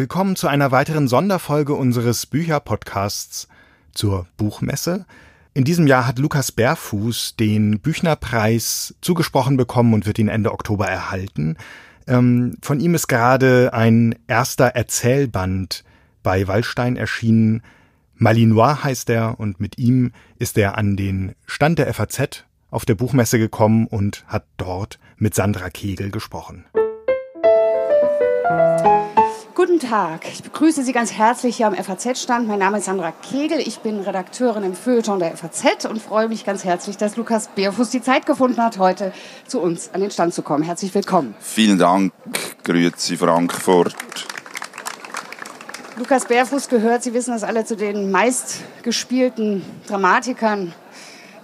Willkommen zu einer weiteren Sonderfolge unseres Bücherpodcasts zur Buchmesse. In diesem Jahr hat Lukas Bärfuß den Büchnerpreis zugesprochen bekommen und wird ihn Ende Oktober erhalten. Ähm, von ihm ist gerade ein erster Erzählband bei Wallstein erschienen. Malinois heißt er und mit ihm ist er an den Stand der FAZ auf der Buchmesse gekommen und hat dort mit Sandra Kegel gesprochen. Guten Tag, ich begrüße Sie ganz herzlich hier am FAZ-Stand. Mein Name ist Sandra Kegel, ich bin Redakteurin im Feuilleton der FAZ und freue mich ganz herzlich, dass Lukas Beerfuß die Zeit gefunden hat, heute zu uns an den Stand zu kommen. Herzlich willkommen. Vielen Dank, grüezi Frankfurt. Lukas Beerfuß gehört, Sie wissen das alle, zu den meistgespielten Dramatikern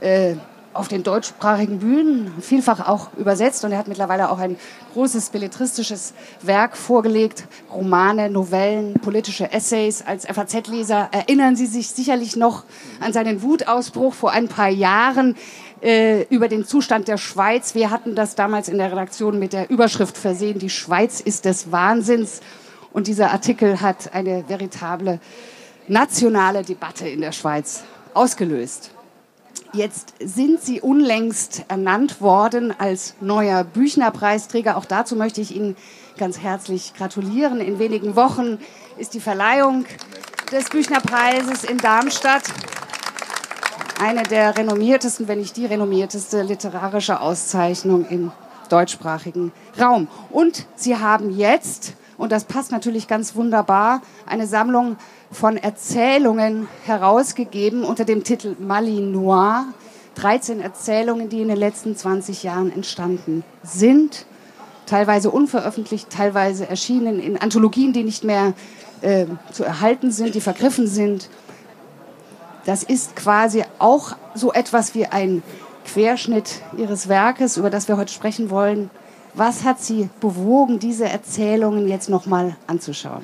äh, auf den deutschsprachigen Bühnen, vielfach auch übersetzt. Und er hat mittlerweile auch ein großes belletristisches Werk vorgelegt, Romane, Novellen, politische Essays. Als FAZ-Leser erinnern Sie sich sicherlich noch an seinen Wutausbruch vor ein paar Jahren äh, über den Zustand der Schweiz. Wir hatten das damals in der Redaktion mit der Überschrift versehen, die Schweiz ist des Wahnsinns. Und dieser Artikel hat eine veritable nationale Debatte in der Schweiz ausgelöst. Jetzt sind Sie unlängst ernannt worden als neuer Büchner-Preisträger. Auch dazu möchte ich Ihnen ganz herzlich gratulieren. In wenigen Wochen ist die Verleihung des Büchner-Preises in Darmstadt. Eine der renommiertesten, wenn nicht die renommierteste literarische Auszeichnung im deutschsprachigen Raum. Und Sie haben jetzt, und das passt natürlich ganz wunderbar, eine Sammlung von Erzählungen herausgegeben unter dem Titel Malinois. 13 Erzählungen, die in den letzten 20 Jahren entstanden sind. Teilweise unveröffentlicht, teilweise erschienen in Anthologien, die nicht mehr äh, zu erhalten sind, die vergriffen sind. Das ist quasi auch so etwas wie ein Querschnitt Ihres Werkes, über das wir heute sprechen wollen. Was hat Sie bewogen, diese Erzählungen jetzt nochmal anzuschauen?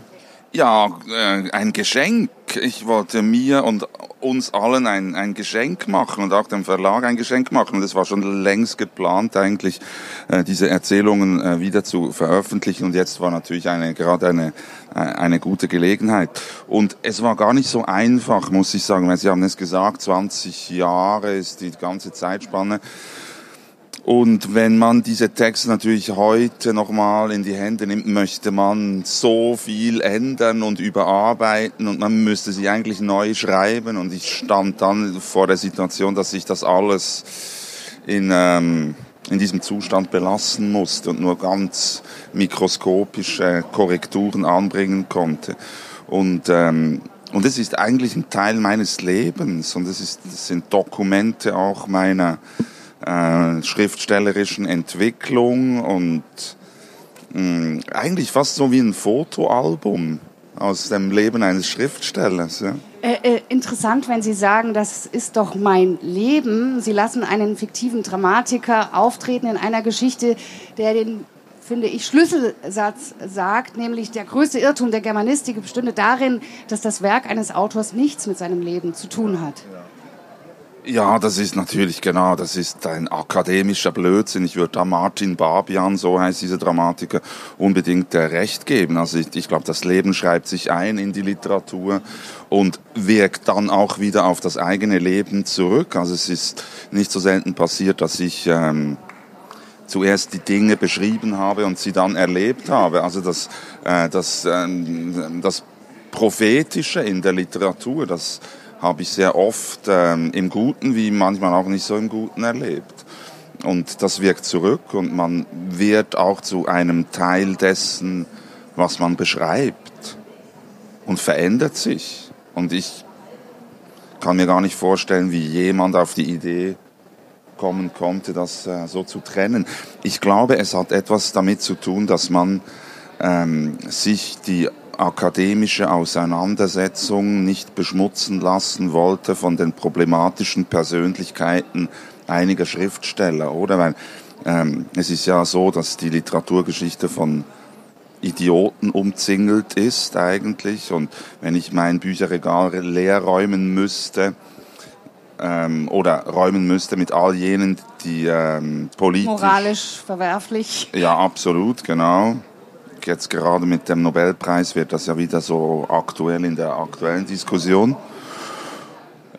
Ja, äh, ein Geschenk. Ich wollte mir und uns allen ein, ein Geschenk machen und auch dem Verlag ein Geschenk machen. Und es war schon längst geplant, eigentlich äh, diese Erzählungen äh, wieder zu veröffentlichen. Und jetzt war natürlich eine, gerade eine, äh, eine gute Gelegenheit. Und es war gar nicht so einfach, muss ich sagen, weil Sie haben es gesagt, 20 Jahre ist die ganze Zeitspanne. Und wenn man diese Texte natürlich heute nochmal in die Hände nimmt, möchte man so viel ändern und überarbeiten und man müsste sie eigentlich neu schreiben. Und ich stand dann vor der Situation, dass ich das alles in, ähm, in diesem Zustand belassen musste und nur ganz mikroskopische Korrekturen anbringen konnte. Und ähm, und es ist eigentlich ein Teil meines Lebens und es, ist, es sind Dokumente auch meiner, äh, schriftstellerischen Entwicklung und mh, mm, eigentlich fast so wie ein Fotoalbum aus dem Leben eines Schriftstellers. Ja. Äh, äh, interessant, wenn Sie sagen, das ist doch mein Leben. Sie lassen einen fiktiven Dramatiker auftreten in einer Geschichte, der den finde ich, Schlüsselsatz sagt, nämlich der größte Irrtum der Germanistik bestünde darin, dass das Werk eines Autors nichts mit seinem Leben zu tun hat. Ja. Ja, das ist natürlich genau, das ist ein akademischer Blödsinn. Ich würde da Martin Barbian, so heißt dieser Dramatiker, unbedingt äh, recht geben. Also ich, ich glaube, das Leben schreibt sich ein in die Literatur und wirkt dann auch wieder auf das eigene Leben zurück. Also es ist nicht so selten passiert, dass ich ähm, zuerst die Dinge beschrieben habe und sie dann erlebt habe. Also das, äh, das, äh, das Prophetische in der Literatur, das habe ich sehr oft ähm, im Guten wie manchmal auch nicht so im Guten erlebt. Und das wirkt zurück und man wird auch zu einem Teil dessen, was man beschreibt und verändert sich. Und ich kann mir gar nicht vorstellen, wie jemand auf die Idee kommen konnte, das äh, so zu trennen. Ich glaube, es hat etwas damit zu tun, dass man ähm, sich die akademische Auseinandersetzung nicht beschmutzen lassen wollte von den problematischen Persönlichkeiten einiger Schriftsteller, oder? Weil ähm, es ist ja so, dass die Literaturgeschichte von Idioten umzingelt ist eigentlich. Und wenn ich mein Bücherregal leer räumen müsste, ähm, oder räumen müsste mit all jenen, die ähm, politisch... Moralisch verwerflich. Ja, absolut, genau Jetzt gerade mit dem Nobelpreis wird das ja wieder so aktuell in der aktuellen Diskussion.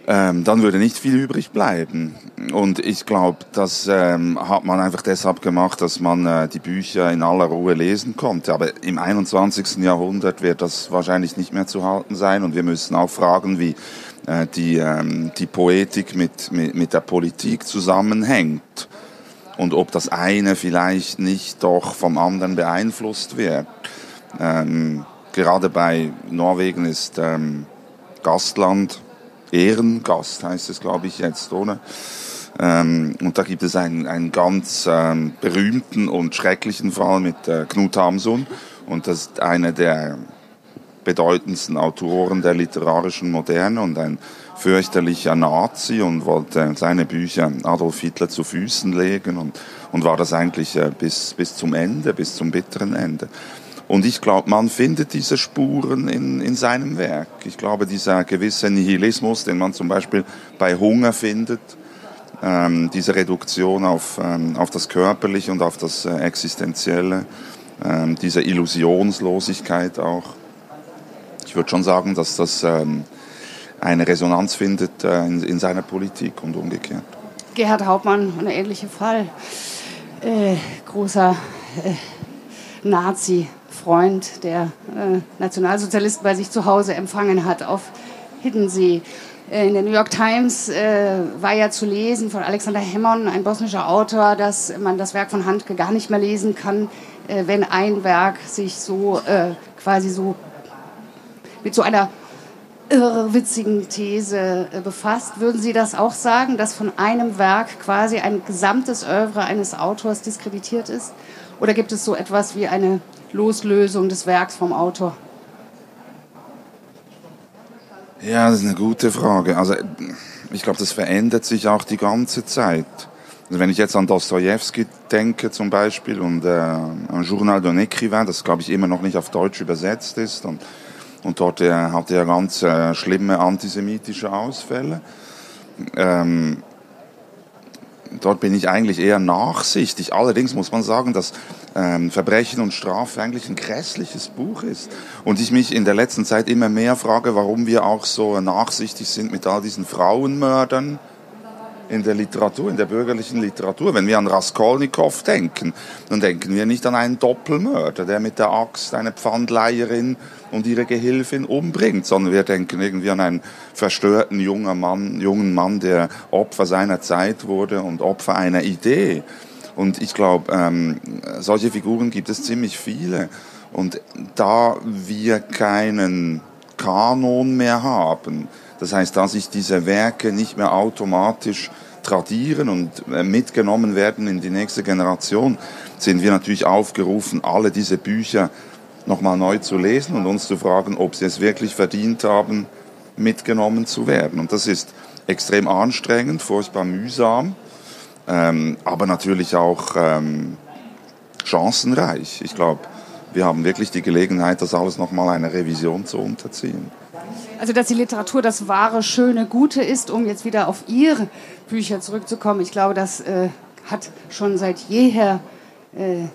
Ähm, dann würde nicht viel übrig bleiben. Und ich glaube, das ähm, hat man einfach deshalb gemacht, dass man äh, die Bücher in aller Ruhe lesen konnte. Aber im 21. Jahrhundert wird das wahrscheinlich nicht mehr zu halten sein. Und wir müssen auch fragen, wie äh, die, ähm, die Poetik mit, mit, mit der Politik zusammenhängt und ob das eine vielleicht nicht doch vom anderen beeinflusst wird. Ähm, gerade bei Norwegen ist ähm, Gastland, Ehrengast heißt es, glaube ich, jetzt, oder? Ähm, und da gibt es einen, einen ganz ähm, berühmten und schrecklichen Fall mit äh, Knut Hamsun. Und das ist einer der bedeutendsten Autoren der literarischen Moderne und ein fürchterlicher Nazi und wollte seine Bücher Adolf Hitler zu Füßen legen und, und war das eigentlich äh, bis, bis zum Ende, bis zum bitteren Ende. Und ich glaube, man findet diese Spuren in, in seinem Werk. Ich glaube, dieser gewisse Nihilismus, den man zum Beispiel bei Hunger findet, ähm, diese Reduktion auf, ähm, auf das Körperliche und auf das äh, Existenzielle, ähm, diese Illusionslosigkeit auch. Ich würde schon sagen, dass das ähm, eine Resonanz findet äh, in, in, seiner Politik und umgekehrt. Gerhard Hauptmann, ein ähnlicher Fall. Äh, großer äh, Nazi-Freund, der äh, Nationalsozialisten bei sich zu Hause empfangen hat auf Hiddensee. Äh, in der New York Times äh, war ja zu lesen von Alexander Hemmon, ein bosnischer Autor, dass man das Werk von Handke gar nicht mehr lesen kann, wenn ein Werk sich so quasi so mit so einer irrwitzigen These äh, befasst. Würden Sie das auch sagen, dass von einem Werk quasi ein gesamtes Oeuvre eines Autors diskreditiert ist? Oder gibt es so etwas wie eine Loslösung des Werks vom Autor? Ja, das ist eine gute Frage. Also ich glaube, das verändert sich auch die ganze Zeit. Also wenn ich jetzt an Dostoevsky denke zum Beispiel und äh, ein Journal d'un écrivain, das glaube ich immer noch nicht auf Deutsch übersetzt ist und und dort äh, hatte er ganz äh, schlimme antisemitische Ausfälle. Ähm, dort bin ich eigentlich eher nachsichtig. Allerdings muss man sagen, dass ähm, Verbrechen und Strafe eigentlich ein grässliches Buch ist. Und ich mich in der letzten Zeit immer mehr frage, warum wir auch so nachsichtig sind mit all diesen Frauenmördern in der Literatur, in der bürgerlichen Literatur. Wenn wir an Raskolnikow denken, dann denken wir nicht an einen Doppelmörder, der mit der Axt eine Pfandleiherin und ihre Gehilfin umbringt, sondern wir denken irgendwie an einen verstörten jungen Mann, jungen Mann, der Opfer seiner Zeit wurde und Opfer einer Idee. Und ich glaube, ähm, solche Figuren gibt es ziemlich viele. Und da wir keinen Kanon mehr haben, das heißt, dass sich diese Werke nicht mehr automatisch tradieren und äh, mitgenommen werden in die nächste Generation, sind wir natürlich aufgerufen, alle diese Bücher nochmal neu zu lesen und uns zu fragen, ob sie es wirklich verdient haben, mitgenommen zu werden. Und das ist extrem anstrengend, furchtbar mühsam, ähm, aber natürlich auch ähm, chancenreich. Ich glaube, wir haben wirklich die Gelegenheit, das alles nochmal einer Revision zu unterziehen. Also, dass die Literatur das wahre, schöne, gute ist, um jetzt wieder auf Ihre Bücher zurückzukommen. Ich glaube, das äh, hat schon seit jeher äh,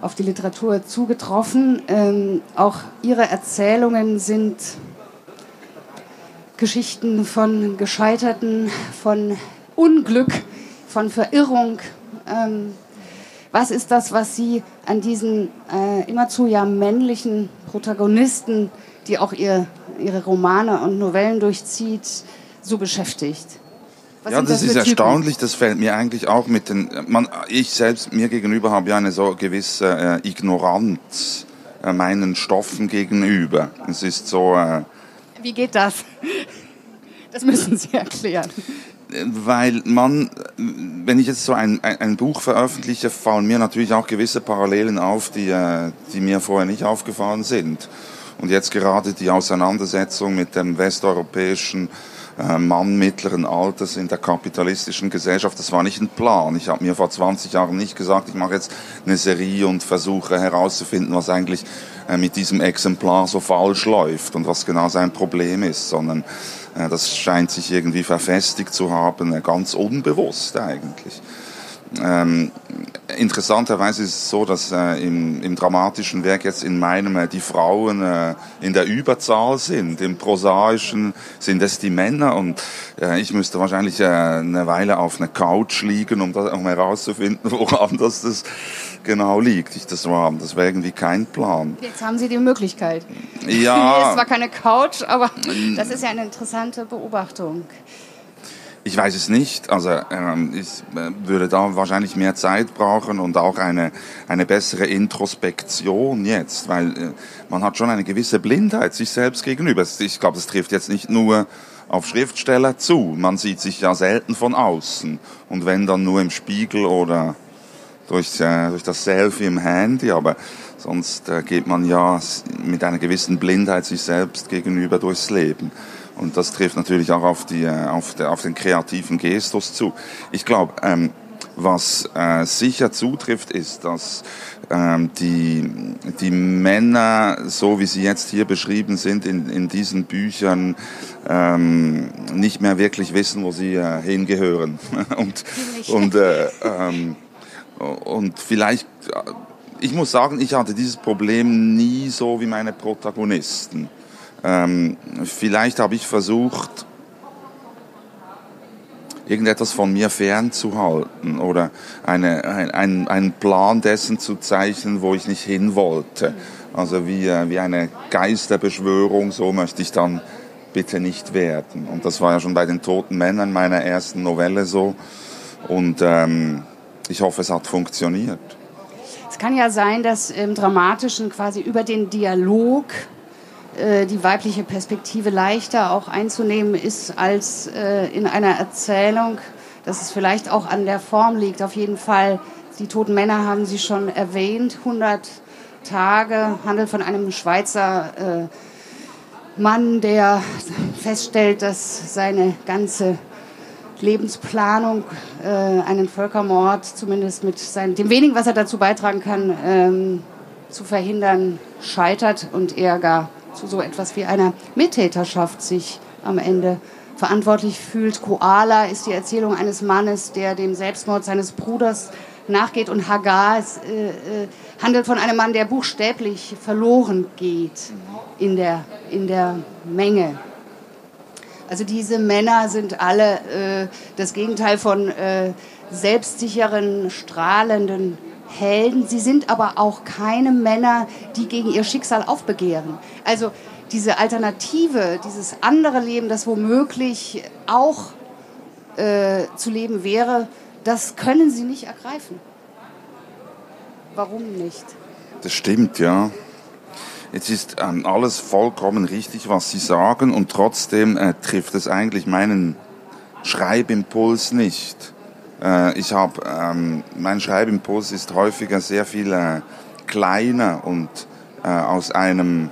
auf die Literatur zugetroffen. Ähm, auch Ihre Erzählungen sind Geschichten von Gescheiterten, von Unglück, von Verirrung. Ähm, was ist das, was Sie an diesen äh, immerzu ja männlichen Protagonisten, die auch ihr ihre Romane und Novellen durchzieht, so beschäftigt. Was ja, das, das ist erstaunlich. Das fällt mir eigentlich auch mit den. Man, ich selbst mir gegenüber habe ja eine so gewisse äh, Ignoranz äh, meinen Stoffen gegenüber. Es ist so. Äh, Wie geht das? Das müssen Sie erklären. Weil man, wenn ich jetzt so ein, ein, ein Buch veröffentliche, fallen mir natürlich auch gewisse Parallelen auf, die, äh, die mir vorher nicht aufgefallen sind. Und jetzt gerade die Auseinandersetzung mit dem westeuropäischen Mann mittleren Alters in der kapitalistischen Gesellschaft, das war nicht ein Plan. Ich habe mir vor 20 Jahren nicht gesagt, ich mache jetzt eine Serie und versuche herauszufinden, was eigentlich äh, mit diesem Exemplar so falsch läuft und was genau sein Problem ist, sondern äh, das scheint sich irgendwie verfestigt zu haben, ganz unbewusst eigentlich. Ähm, interessanterweise ist es so, dass äh, im, im dramatischen Werk jetzt in meinem äh, die Frauen äh, in der Überzahl sind. Im prosaischen sind es die Männer und äh, ich müsste wahrscheinlich äh, eine Weile auf einer Couch liegen, um, das, um herauszufinden, woran das, das genau liegt. Ich, das war das wäre irgendwie kein Plan. Jetzt haben Sie die Möglichkeit. Ja. Ist zwar keine Couch, aber das ist ja eine interessante Beobachtung. Ich weiß es nicht. Also ähm, ich äh, würde da wahrscheinlich mehr Zeit brauchen und auch eine, eine bessere Introspektion jetzt, weil äh, man hat schon eine gewisse Blindheit sich selbst gegenüber. Ich glaube, das trifft jetzt nicht nur auf Schriftsteller zu. Man sieht sich ja selten von außen und wenn dann nur im Spiegel oder durch, äh, durch das Selfie im Handy, aber sonst äh, geht man ja mit einer gewissen Blindheit sich selbst gegenüber durchs Leben. Und das trifft natürlich auch auf, die, äh, auf, der, auf den kreativen Gestus zu. Ich glaube, ähm, was äh, sicher zutrifft, ist, dass ähm, die, die Männer, so wie sie jetzt hier beschrieben sind in, in diesen Büchern, ähm, nicht mehr wirklich wissen, wo sie äh, hingehören. und, und, äh, ähm, und vielleicht, äh, ich muss sagen, ich hatte dieses Problem nie so wie meine Protagonisten. Ähm, vielleicht habe ich versucht, irgendetwas von mir fernzuhalten oder eine, ein, einen Plan dessen zu zeichnen, wo ich nicht hin wollte. Also wie, äh, wie eine Geisterbeschwörung, so möchte ich dann bitte nicht werden. Und das war ja schon bei den Toten Männern meiner ersten Novelle so. Und ähm, ich hoffe, es hat funktioniert. Es kann ja sein, dass im Dramatischen quasi über den Dialog die weibliche Perspektive leichter auch einzunehmen ist als äh, in einer Erzählung, dass es vielleicht auch an der Form liegt. Auf jeden Fall, die toten Männer haben Sie schon erwähnt, 100 Tage, handelt von einem Schweizer äh, Mann, der feststellt, dass seine ganze Lebensplanung äh, einen Völkermord, zumindest mit seinem, dem wenigen, was er dazu beitragen kann, ähm, zu verhindern, scheitert und er gar zu so etwas wie einer Mittäterschaft sich am Ende verantwortlich fühlt. Koala ist die Erzählung eines Mannes, der dem Selbstmord seines Bruders nachgeht und Hagar es, äh, äh, handelt von einem Mann, der buchstäblich verloren geht in der, in der Menge. Also diese Männer sind alle äh, das Gegenteil von äh, selbstsicheren, strahlenden Helden. Sie sind aber auch keine Männer, die gegen ihr Schicksal aufbegehren. Also diese Alternative, dieses andere Leben, das womöglich auch äh, zu leben wäre, das können sie nicht ergreifen. Warum nicht? Das stimmt, ja. Jetzt ist ähm, alles vollkommen richtig, was Sie sagen, und trotzdem äh, trifft es eigentlich meinen Schreibimpuls nicht. Äh, ich habe, ähm, mein Schreibimpuls ist häufiger sehr viel äh, kleiner und äh, aus einem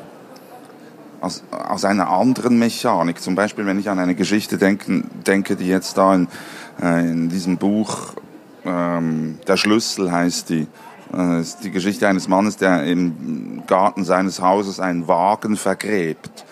aus, aus einer anderen Mechanik. Zum Beispiel, wenn ich an eine Geschichte denke, denke die jetzt da in, äh, in diesem Buch, ähm, Der Schlüssel heißt die, äh, ist die Geschichte eines Mannes, der im Garten seines Hauses einen Wagen vergräbt.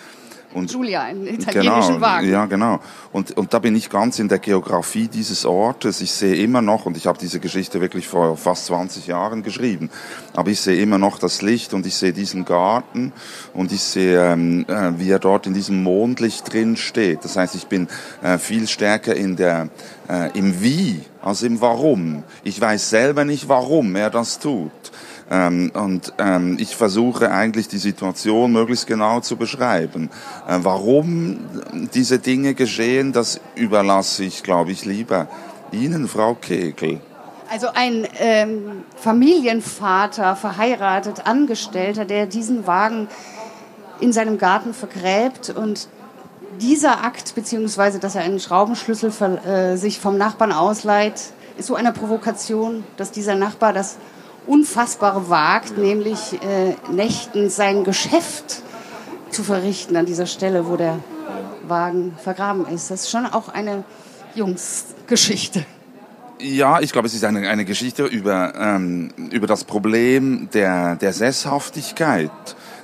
Und Julia, einen italienischen genau, Wagen. Ja, genau. Und, und da bin ich ganz in der Geografie dieses Ortes. Ich sehe immer noch, und ich habe diese Geschichte wirklich vor fast 20 Jahren geschrieben, aber ich sehe immer noch das Licht und ich sehe diesen Garten und ich sehe, ähm, äh, wie er dort in diesem Mondlicht drin steht. Das heißt, ich bin äh, viel stärker in der, äh, im Wie als im Warum. Ich weiß selber nicht, warum er das tut. Ähm, und ähm, ich versuche eigentlich die Situation möglichst genau zu beschreiben. Äh, warum diese Dinge geschehen, das überlasse ich, glaube ich, lieber Ihnen, Frau Kegel. Also ein ähm, Familienvater, verheiratet, Angestellter, der diesen Wagen in seinem Garten vergräbt und dieser Akt, beziehungsweise dass er einen Schraubenschlüssel äh, sich vom Nachbarn ausleiht, ist so eine Provokation, dass dieser Nachbar das Unfassbare wagt, nämlich äh, nächtens sein Geschäft zu verrichten an dieser Stelle, wo der Wagen vergraben ist. Das ist schon auch eine Jungsgeschichte. Ja, ich glaube, es ist eine, eine Geschichte über, ähm, über das Problem der, der Sesshaftigkeit.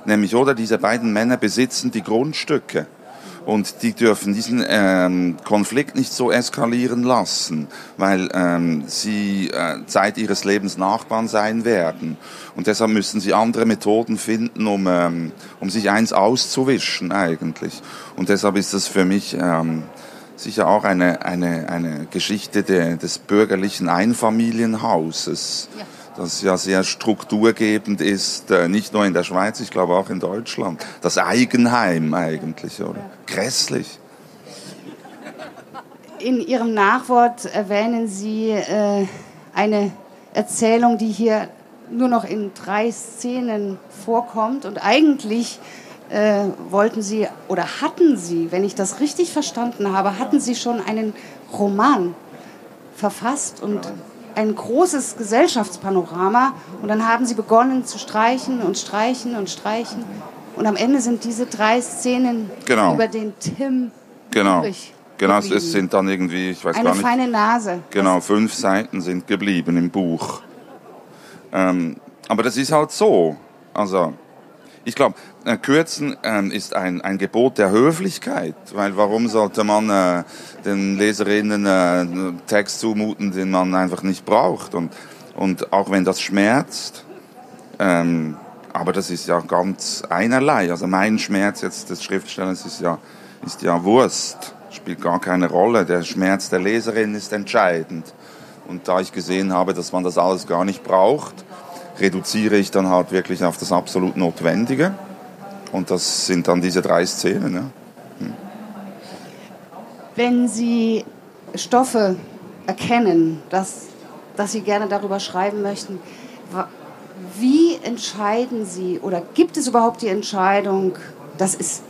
Nämlich, oder diese beiden Männer besitzen die Grundstücke. Und die dürfen diesen ähm, Konflikt nicht so eskalieren lassen, weil ähm, sie äh, Zeit ihres Lebens Nachbarn sein werden. Und deshalb müssen sie andere Methoden finden, um, ähm, um sich eins auszuwischen eigentlich. Und deshalb ist das für mich ähm, sicher auch eine, eine, eine Geschichte de, des bürgerlichen Einfamilienhauses. Ja das ja sehr strukturgebend ist, äh, nicht nur in der Schweiz, ich glaube auch in Deutschland. Das Eigenheim eigentlich, oder? Grässlich. In Ihrem Nachwort erwähnen Sie äh, eine Erzählung, die hier nur noch in drei Szenen vorkommt und eigentlich äh, wollten Sie oder hatten Sie, wenn ich das richtig verstanden habe, hatten Sie schon einen Roman verfasst und ein großes Gesellschaftspanorama und dann haben Sie begonnen zu streichen und streichen und streichen und am Ende sind diese drei Szenen genau. über den Tim genau. Genau, es sind dann irgendwie, ich weiß Eine gar nicht. Eine feine Nase. Genau, fünf Seiten sind geblieben im Buch. Ähm, aber das ist halt so. Also, ich glaube, äh, Kürzen äh, ist ein, ein Gebot der Höflichkeit, weil warum sollte man äh, den Leserinnen äh, Text zumuten, den man einfach nicht braucht? Und, und auch wenn das schmerzt, ähm, aber das ist ja ganz einerlei. Also mein Schmerz jetzt des Schriftstellers ist ja, ist ja Wurst, spielt gar keine Rolle. Der Schmerz der Leserin ist entscheidend. Und da ich gesehen habe, dass man das alles gar nicht braucht, reduziere ich dann halt wirklich auf das absolut Notwendige. Und das sind dann diese drei Szenen. Ja. Hm. Wenn Sie Stoffe erkennen, dass, dass Sie gerne darüber schreiben möchten, wie entscheiden Sie oder gibt es überhaupt die Entscheidung, das ist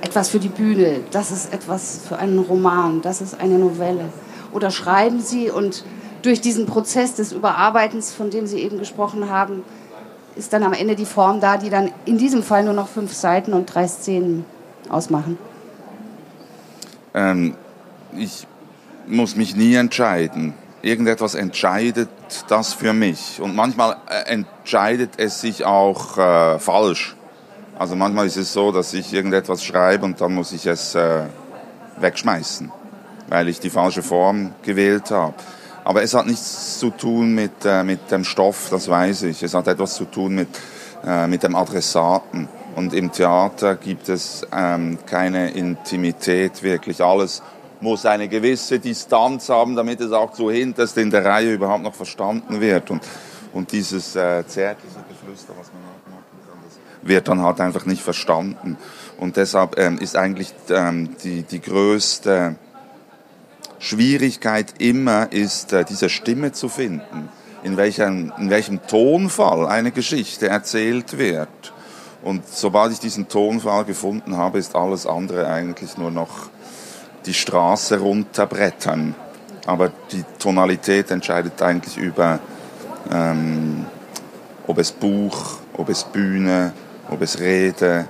etwas für die Bühne, das ist etwas für einen Roman, das ist eine Novelle? Oder schreiben Sie und durch diesen Prozess des Überarbeitens, von dem Sie eben gesprochen haben, ist dann am Ende die Form da, die dann in diesem Fall nur noch fünf Seiten und drei Szenen ausmachen? Ähm, ich muss mich nie entscheiden. Irgendetwas entscheidet das für mich. Und manchmal äh, entscheidet es sich auch äh, falsch. Also manchmal ist es so, dass ich irgendetwas schreibe und dann muss ich es äh, wegschmeißen, weil ich die falsche Form gewählt habe. Aber es hat nichts zu tun mit, äh, mit dem Stoff, das weiß ich. Es hat etwas zu tun mit, äh, mit dem Adressaten. Und im Theater gibt es ähm, keine Intimität wirklich. Alles muss eine gewisse Distanz haben, damit es auch zu hinterst in der Reihe überhaupt noch verstanden wird. Und, und dieses äh, zärtliche Geflüster, was man auch machen kann, das wird dann halt einfach nicht verstanden. Und deshalb ähm, ist eigentlich ähm, die, die größte Schwierigkeit immer ist, äh, diese Stimme zu finden, in welchem, in welchem Tonfall eine Geschichte erzählt wird. Und sobald ich diesen Tonfall gefunden habe, ist alles andere eigentlich nur noch die Straße runterbrettern. Aber die Tonalität entscheidet eigentlich über, ähm, ob es Buch, ob es Bühne, ob es Rede,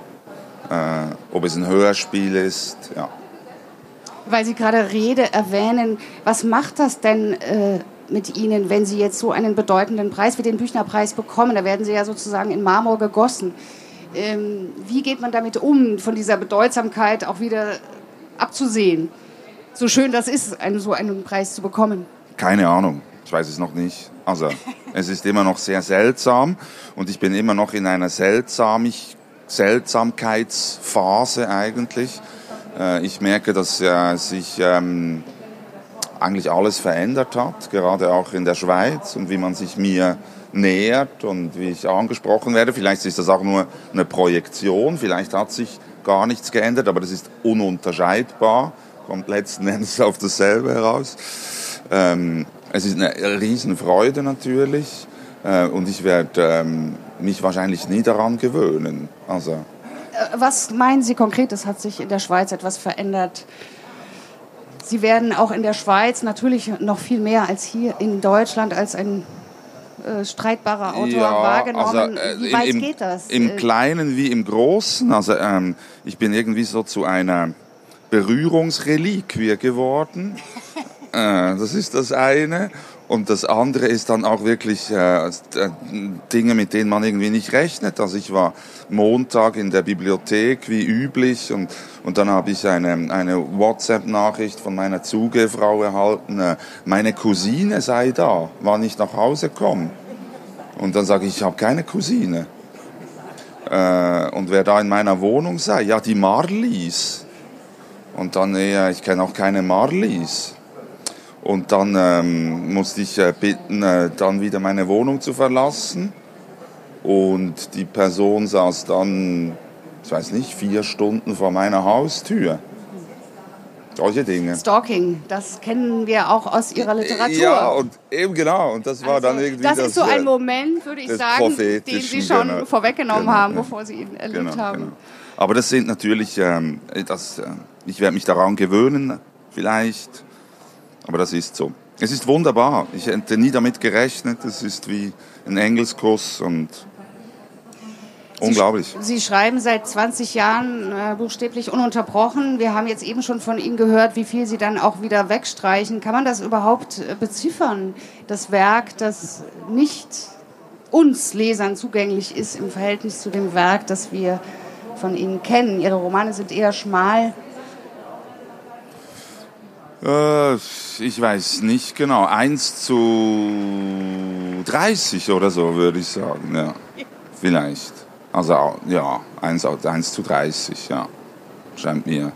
äh, ob es ein Hörspiel ist. Ja weil Sie gerade Rede erwähnen, was macht das denn äh, mit Ihnen, wenn Sie jetzt so einen bedeutenden Preis wie den Büchnerpreis bekommen? Da werden Sie ja sozusagen in Marmor gegossen. Ähm, wie geht man damit um, von dieser Bedeutsamkeit auch wieder abzusehen? So schön das ist, einen, so einen Preis zu bekommen. Keine Ahnung, ich weiß es noch nicht. Also, es ist immer noch sehr seltsam und ich bin immer noch in einer Seltsamig Seltsamkeitsphase eigentlich. Äh, ich merke, dass äh, sich ähm, eigentlich alles verändert hat, gerade auch in der Schweiz und wie man sich mir nähert und wie ich angesprochen werde. Vielleicht ist das auch nur eine Projektion, vielleicht hat sich gar nichts geändert, aber das ist ununterscheidbar, kommt letzten Endes auf dasselbe heraus. Ähm, es ist eine Riesenfreude natürlich äh, und ich werde ähm, mich wahrscheinlich nie daran gewöhnen. Also was meinen Sie konkret? Es hat sich in der Schweiz etwas verändert. Sie werden auch in der Schweiz natürlich noch viel mehr als hier in Deutschland als ein äh, streitbarer Autor ja, wahrgenommen. Also, äh, wie weit im, geht das? Im äh, Kleinen wie im Großen. Also ähm, ich bin irgendwie so zu einer Berührungsreliquie geworden. Äh, das ist das eine. Und das andere ist dann auch wirklich äh, äh, Dinge, mit denen man irgendwie nicht rechnet. Also ich war Montag in der Bibliothek wie üblich und, und dann habe ich eine, eine WhatsApp-Nachricht von meiner Zugefrau erhalten, äh, meine Cousine sei da, wann ich nach Hause komme. Und dann sage ich, ich habe keine Cousine. Äh, und wer da in meiner Wohnung sei, ja die Marlies. Und dann, ja, ich kenne auch keine Marlies. Und dann ähm, musste ich äh, bitten, äh, dann wieder meine Wohnung zu verlassen. Und die Person saß dann, ich weiß nicht, vier Stunden vor meiner Haustür. Solche Dinge. Stalking, das kennen wir auch aus Ihrer Literatur. Ja, und eben genau. Und das war also, dann irgendwie. Das, das ist so ein äh, Moment, würde ich sagen, den Sie schon genau. vorweggenommen genau, haben, bevor Sie ihn erlebt genau, haben. Genau. Aber das sind natürlich, ähm, das, äh, ich werde mich daran gewöhnen, vielleicht. Aber das ist so. Es ist wunderbar. Ich hätte nie damit gerechnet. Es ist wie ein Engelskuss und Sie unglaublich. Sie schreiben seit 20 Jahren äh, buchstäblich ununterbrochen. Wir haben jetzt eben schon von Ihnen gehört, wie viel Sie dann auch wieder wegstreichen. Kann man das überhaupt äh, beziffern? Das Werk, das nicht uns Lesern zugänglich ist im Verhältnis zu dem Werk, das wir von Ihnen kennen. Ihre Romane sind eher schmal äh, ich weiß nicht genau. 1 zu 30 oder so, würde ich sagen. Ja. Vielleicht. Also, ja, 1, 1 zu 30, ja. Scheint mir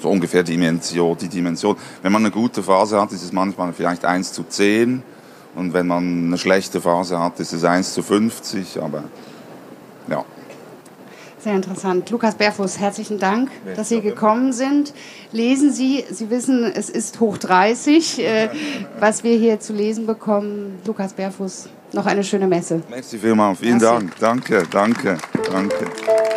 so ungefähr Dimension, die Dimension. Wenn man eine gute Phase hat, ist es manchmal vielleicht 1 zu 10. Und wenn man eine schlechte Phase hat, ist es 1 zu 50. Aber ja. Sehr interessant. Lukas Berfuß, herzlichen Dank, dass Sie gekommen sind. Lesen Sie, Sie wissen, es ist hoch 30, äh, was wir hier zu lesen bekommen. Lukas Berfuß, noch eine schöne Messe. Merci vielmals, vielen Merci. Dank. Danke, danke, danke.